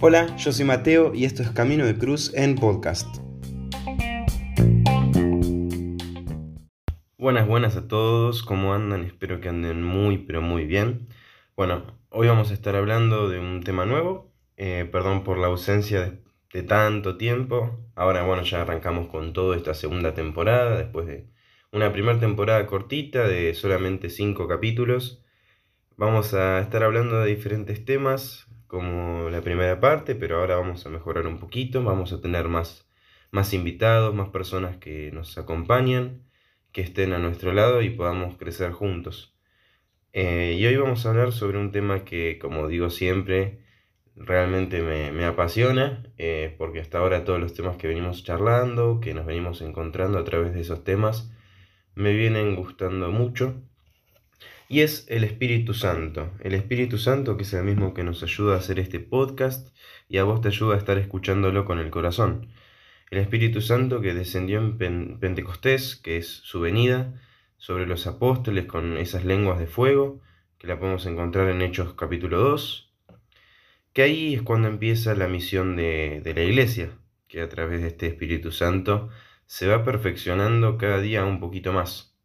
Hola, yo soy Mateo y esto es Camino de Cruz en podcast. Buenas, buenas a todos, ¿cómo andan? Espero que anden muy, pero muy bien. Bueno, hoy vamos a estar hablando de un tema nuevo, eh, perdón por la ausencia de, de tanto tiempo. Ahora, bueno, ya arrancamos con toda esta segunda temporada, después de una primera temporada cortita de solamente 5 capítulos. Vamos a estar hablando de diferentes temas, como la primera parte, pero ahora vamos a mejorar un poquito, vamos a tener más, más invitados, más personas que nos acompañan, que estén a nuestro lado y podamos crecer juntos. Eh, y hoy vamos a hablar sobre un tema que, como digo siempre, realmente me, apasiona, eh, porque hasta ahora todos los temas que venimos charlando, que nos venimos encontrando a través de esos temas, me vienen gustando mucho y es el Espíritu Santo. El Espíritu Santo que es el mismo que nos ayuda a hacer este podcast y a vos te ayuda a estar escuchándolo con el corazón. El Espíritu Santo que descendió en Pentecostés, que es su venida, sobre los apóstoles con esas lenguas de fuego, que la podemos encontrar en Hechos capítulo 2, que ahí es cuando empieza la misión de, de la iglesia, que a través de este Espíritu Santo se va perfeccionando cada día un poquito más.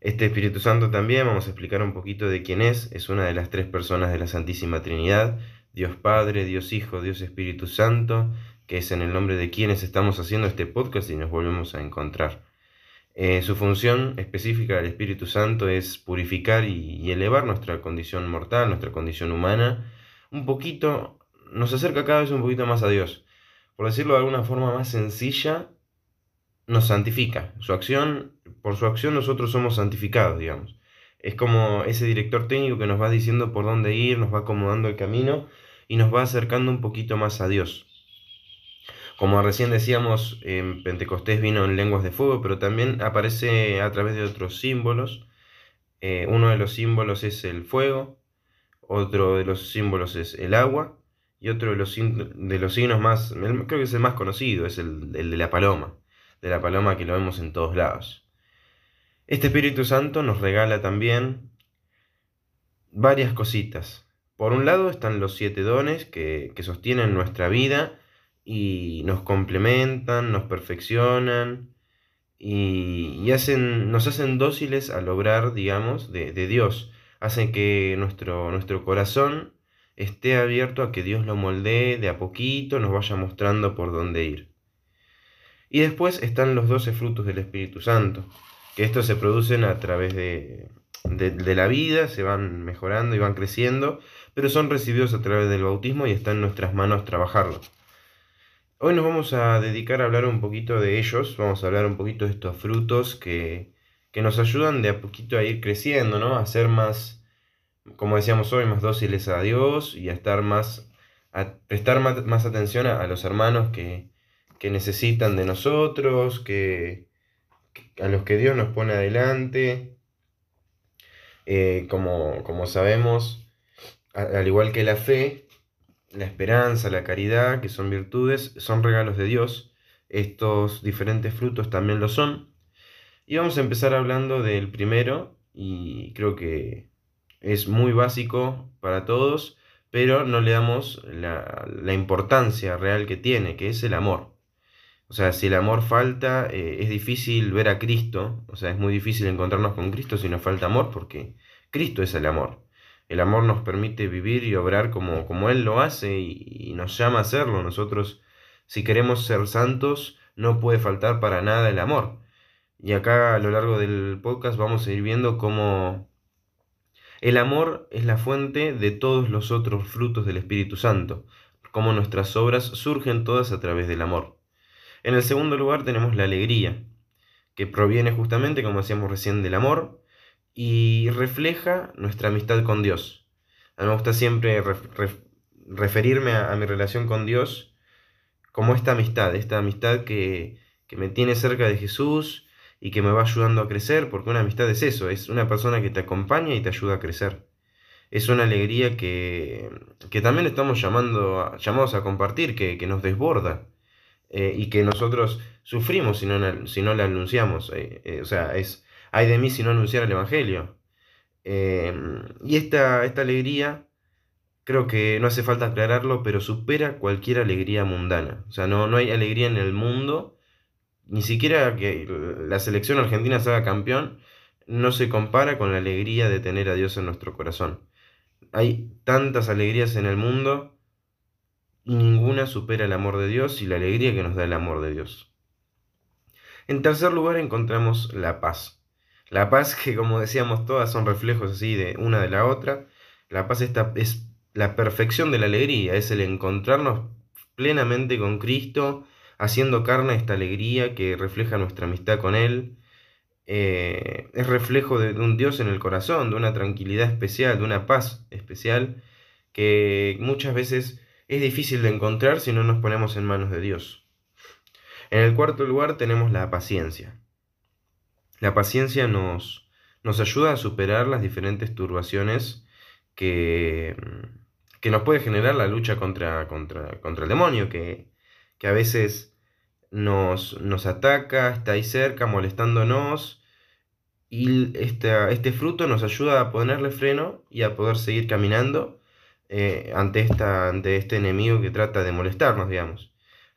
Este Espíritu Santo también vamos a explicar un poquito de quién es. Es una de las tres personas de la Santísima Trinidad, Dios Padre, Dios Hijo, Dios Espíritu Santo, que es en el nombre de quienes estamos haciendo este podcast y nos volvemos a encontrar. Eh, su función específica del Espíritu Santo es purificar y, elevar nuestra condición mortal, nuestra condición humana, un poquito, nos acerca cada vez un poquito más a Dios. Por decirlo de alguna forma más sencilla, nos santifica. Su acción, por su acción nosotros somos santificados, digamos. Es como ese director técnico que nos va diciendo por dónde ir, nos va acomodando el camino y nos va acercando un poquito más a Dios. Como recién decíamos, en Pentecostés vino en lenguas de fuego, pero también aparece a través de otros símbolos. Eh, uno de los símbolos es el fuego, otro de los símbolos es el agua, y otro de los, de los signos más, creo que es el más conocido, es el de la paloma de la paloma que lo vemos en todos lados. Este Espíritu Santo nos regala también varias cositas. Por un lado están los siete dones que, sostienen nuestra vida y nos complementan, nos perfeccionan y, hacen, nos hacen dóciles a lograr, digamos, de, de, Dios. Hacen que nuestro, nuestro corazón esté abierto a que Dios lo moldee de a poquito, nos vaya mostrando por dónde ir. Y después están los doce frutos del Espíritu Santo, que estos se producen a través de, la vida, se van mejorando y van creciendo, pero son recibidos a través del bautismo y está en nuestras manos trabajarlo. Hoy nos vamos a dedicar a hablar un poquito de ellos, vamos a hablar un poquito de estos frutos que, nos ayudan de a poquito a ir creciendo, ¿no? A ser más, como decíamos hoy, más dóciles a Dios y a estar más, a prestar más, atención a los hermanos que, que necesitan de nosotros, que, a los que Dios nos pone adelante. Eh, como, como, sabemos, al igual que la fe, la esperanza, la caridad, que son virtudes, son regalos de Dios. Estos diferentes frutos también lo son. Y vamos a empezar hablando del primero, y creo que es muy básico para todos, pero no le damos la, la importancia real que tiene, que es el amor. O sea, si el amor falta, eh, es difícil ver a Cristo, o sea, es muy difícil encontrarnos con Cristo si nos falta amor, porque Cristo es el amor. El amor nos permite vivir y obrar como, como Él lo hace y, nos llama a hacerlo. Nosotros, si queremos ser santos, no puede faltar para nada el amor. Y acá a lo largo del podcast vamos a ir viendo cómo el amor es la fuente de todos los otros frutos del Espíritu Santo, cómo nuestras obras surgen todas a través del amor. En el segundo lugar tenemos la alegría, que proviene justamente, como decíamos recién, del amor y refleja nuestra amistad con Dios. A mí me gusta siempre referirme a, mi relación con Dios como esta amistad, esta amistad que, que me tiene cerca de Jesús y que me va ayudando a crecer, porque una amistad es eso, es una persona que te acompaña y te ayuda a crecer. Es una alegría que, que también estamos llamando, llamados a compartir, que, que nos desborda. Eh, y que nosotros sufrimos si no, si no le anunciamos. Eh, eh, o sea, es, hay de mí si no anunciar el Evangelio. Em, y esta, esta alegría, creo que no hace falta aclararlo, pero supera cualquier alegría mundana. O sea, no, no hay alegría en el mundo, ni siquiera que la selección argentina se campeón, no se compara con la alegría de tener a Dios en nuestro corazón. Hay tantas alegrías en el mundo ninguna supera el amor de Dios y la alegría que nos da el amor de Dios. En tercer lugar encontramos la paz. La paz que como decíamos todas son reflejos así de una de la otra. La paz esta es la perfección de la alegría, es el encontrarnos plenamente con Cristo, haciendo carne esta alegría que refleja nuestra amistad con Él. Eh, es reflejo de, de un Dios en el corazón, de una tranquilidad especial, de una paz especial que muchas veces es difícil de encontrar si no nos ponemos en manos de Dios. En el cuarto lugar tenemos la paciencia. La paciencia nos, nos ayuda a superar las diferentes turbaciones que, que nos puede generar la lucha contra, contra, contra el demonio, que, que a veces nos, nos, ataca, está ahí cerca, molestándonos, y este, este fruto nos ayuda a ponerle freno y a poder seguir caminando eh, ante, esta, ante este enemigo que trata de molestarnos, digamos.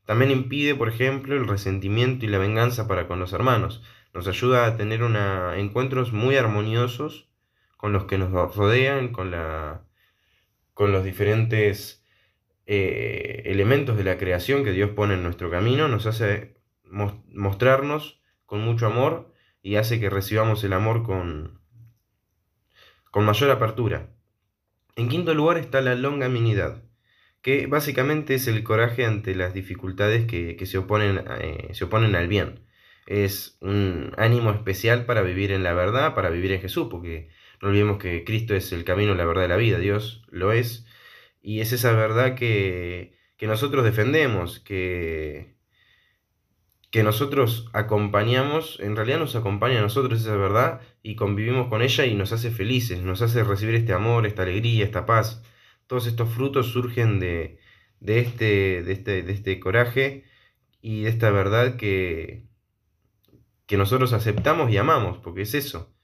También impide, por ejemplo, el resentimiento y la venganza para con los hermanos. Nos ayuda a tener una, encuentros muy armoniosos con los que nos rodean, con, la, con los diferentes eh, elementos de la creación que Dios pone en nuestro camino. Nos hace mostrarnos con mucho amor y hace que recibamos el amor con, con mayor apertura. En quinto lugar está la longaminidad, que básicamente es el coraje ante las dificultades que, se, oponen, eh, se oponen al bien. Es un ánimo especial para vivir en la verdad, para vivir en Jesús, porque no olvidemos que Cristo es el camino, la verdad y la vida, Dios lo es, y es esa verdad que, que nosotros defendemos, que, que nosotros acompañamos, en realidad nos acompaña a nosotros esa verdad y convivimos con ella y nos hace felices, nos hace recibir este amor, esta alegría, esta paz. Todos estos frutos surgen de, de, este, de, este, de este coraje y de esta verdad que, que nosotros aceptamos y amamos, porque es eso.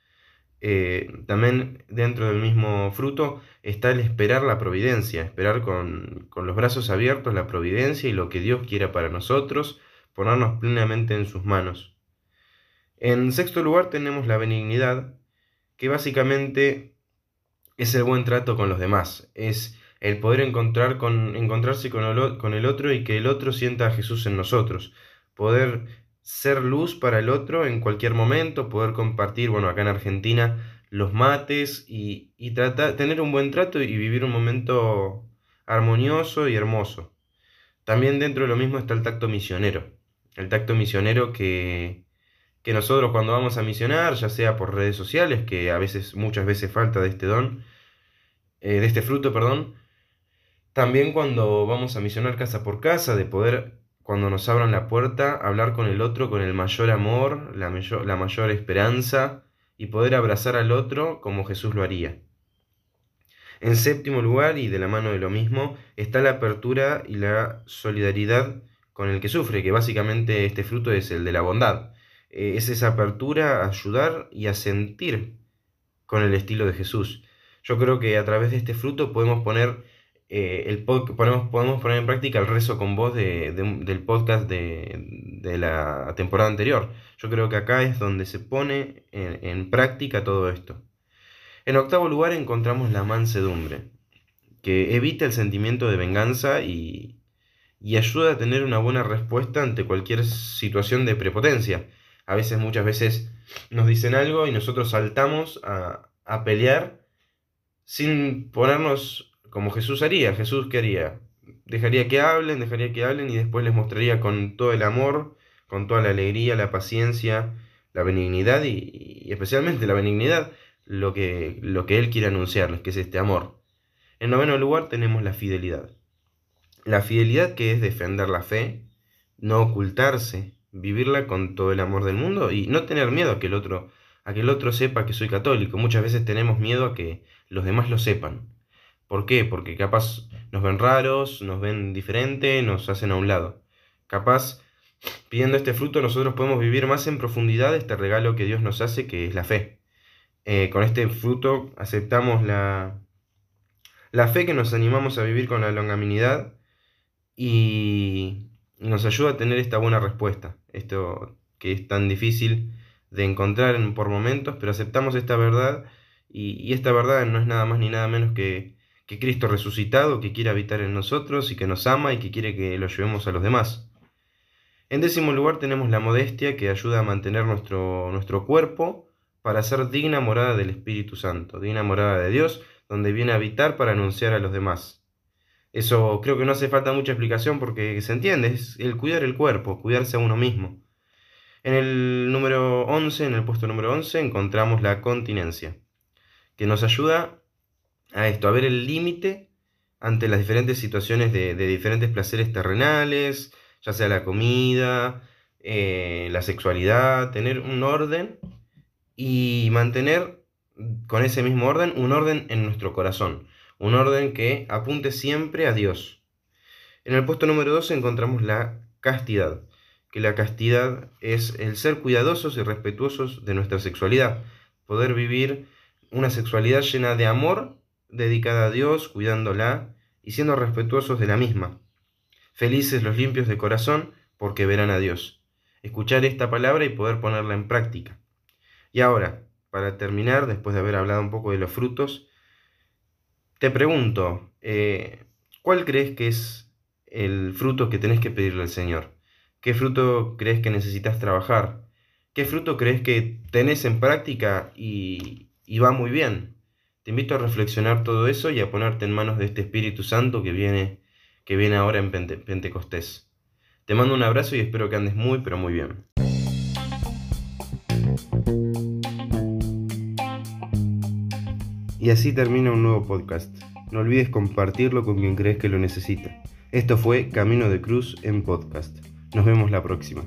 Eh, también dentro del mismo fruto está el esperar la providencia, esperar con, con los brazos abiertos la providencia y lo que Dios quiera para nosotros ponernos plenamente en sus manos. En sexto lugar tenemos la benignidad, que básicamente es el buen trato con los demás, es el poder encontrar con, encontrarse con el, con el otro y que el otro sienta a Jesús en nosotros, poder ser luz para el otro en cualquier momento, poder compartir, bueno, acá en Argentina, los mates y, y tratar, tener un buen trato y vivir un momento armonioso y hermoso. También dentro de lo mismo está el tacto misionero el tacto misionero que, que nosotros cuando vamos a misionar, ya sea por redes sociales, que a veces, muchas veces falta de este don, eh, de este fruto, perdón, también cuando vamos a misionar casa por casa, de poder, cuando nos abran la puerta, hablar con el otro con el mayor amor, la la mayor esperanza, y poder abrazar al otro como Jesús lo haría. En séptimo lugar, y de la mano de lo mismo, está la apertura y la solidaridad con el que sufre, que básicamente este fruto es el de la bondad. Eh, es esa apertura a ayudar y a sentir con el estilo de Jesús. Yo creo que a través de este fruto podemos poner, eh, el podemos, podemos, poner en práctica el rezo con voz del podcast de, la temporada anterior. Yo creo que acá es donde se pone en práctica todo esto. En octavo lugar encontramos la mansedumbre, que evita el sentimiento de venganza y, y ayuda a tener una buena respuesta ante cualquier situación de prepotencia. A veces, muchas veces nos dicen algo y nosotros saltamos a, a pelear sin ponernos como Jesús haría. Jesús qué haría? Dejaría que hablen, dejaría que hablen y después les mostraría con todo el amor, con toda la alegría, la paciencia, la benignidad y, especialmente la benignidad, lo que, lo que Él quiere anunciarles, que es este amor. En noveno lugar tenemos la fidelidad. La fidelidad que es defender la fe, no ocultarse, vivirla con todo el amor del mundo y no tener miedo a que el otro, a que el otro sepa que soy católico. Muchas veces tenemos miedo a que los demás lo sepan. ¿Por qué? Porque capaz nos ven raros, nos ven diferente, nos hacen a un lado. Capaz, pidiendo este fruto, nosotros podemos vivir más en profundidad este regalo que Dios nos hace, que es la fe. Eh, con este fruto aceptamos la, la fe que nos animamos a vivir con la longanimidad y nos ayuda a tener esta buena respuesta. Esto que es tan difícil de encontrar por momentos, pero aceptamos esta verdad y, esta verdad no es nada más ni nada menos que, que Cristo resucitado que quiere habitar en nosotros y que nos ama y que quiere que lo llevemos a los demás. En décimo lugar tenemos la modestia que ayuda a mantener nuestro, nuestro cuerpo para ser digna morada del Espíritu Santo, digna morada de Dios, donde viene a habitar para anunciar a los demás. Eso creo que no hace falta mucha explicación porque se entiende, es el cuidar el cuerpo, cuidarse a uno mismo. En el número 11, en el puesto número 11, encontramos la continencia, que nos ayuda a esto, a ver el límite ante las diferentes situaciones de, diferentes placeres terrenales, ya sea la comida, eh, la sexualidad, tener un orden y mantener con ese mismo orden un orden en nuestro corazón, un orden que apunte siempre a Dios. En el puesto número 12 encontramos la castidad, que la castidad es el ser cuidadosos y respetuosos de nuestra sexualidad, poder vivir una sexualidad llena de amor, dedicada a Dios, cuidándola y siendo respetuosos de la misma. Felices los limpios de corazón, porque verán a Dios. Escuchar esta palabra y poder ponerla en práctica. Y ahora, para terminar, después de haber hablado un poco de los frutos, te pregunto, eh, ¿cuál crees que es el fruto que tenés que pedirle al Señor? ¿Qué fruto crees que necesitas trabajar? ¿Qué fruto crees que tenés en práctica y, va muy bien? Te invito a reflexionar todo eso y a ponerte en manos de este Espíritu Santo que viene, que viene ahora en Pentecostés. Te mando un abrazo y espero que andes muy, pero muy bien. Y así termina un nuevo podcast. No olvides compartirlo con quien crees que lo necesita. Esto fue Camino de Cruz en podcast. Nos vemos la próxima.